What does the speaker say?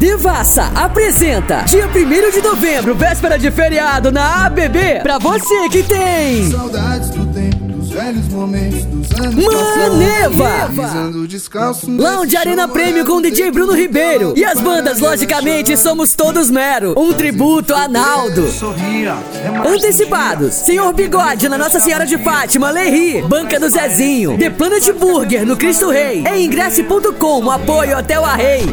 Devassa apresenta dia 1 de novembro, véspera de feriado na ABB, pra você que tem Saudades do tempo, velhos momentos, dos anos Maneva! Lounge Arena Prêmio com DJ Bruno Ribeiro. E as bandas, logicamente, somos todos mero. Um tributo a Naldo. Antecipados. Senhor Bigode na Nossa Senhora de Fátima, Lerri Banca do Zezinho. The Planet Burger no Cristo Rei. Em ingresso.com apoio até o Arrei.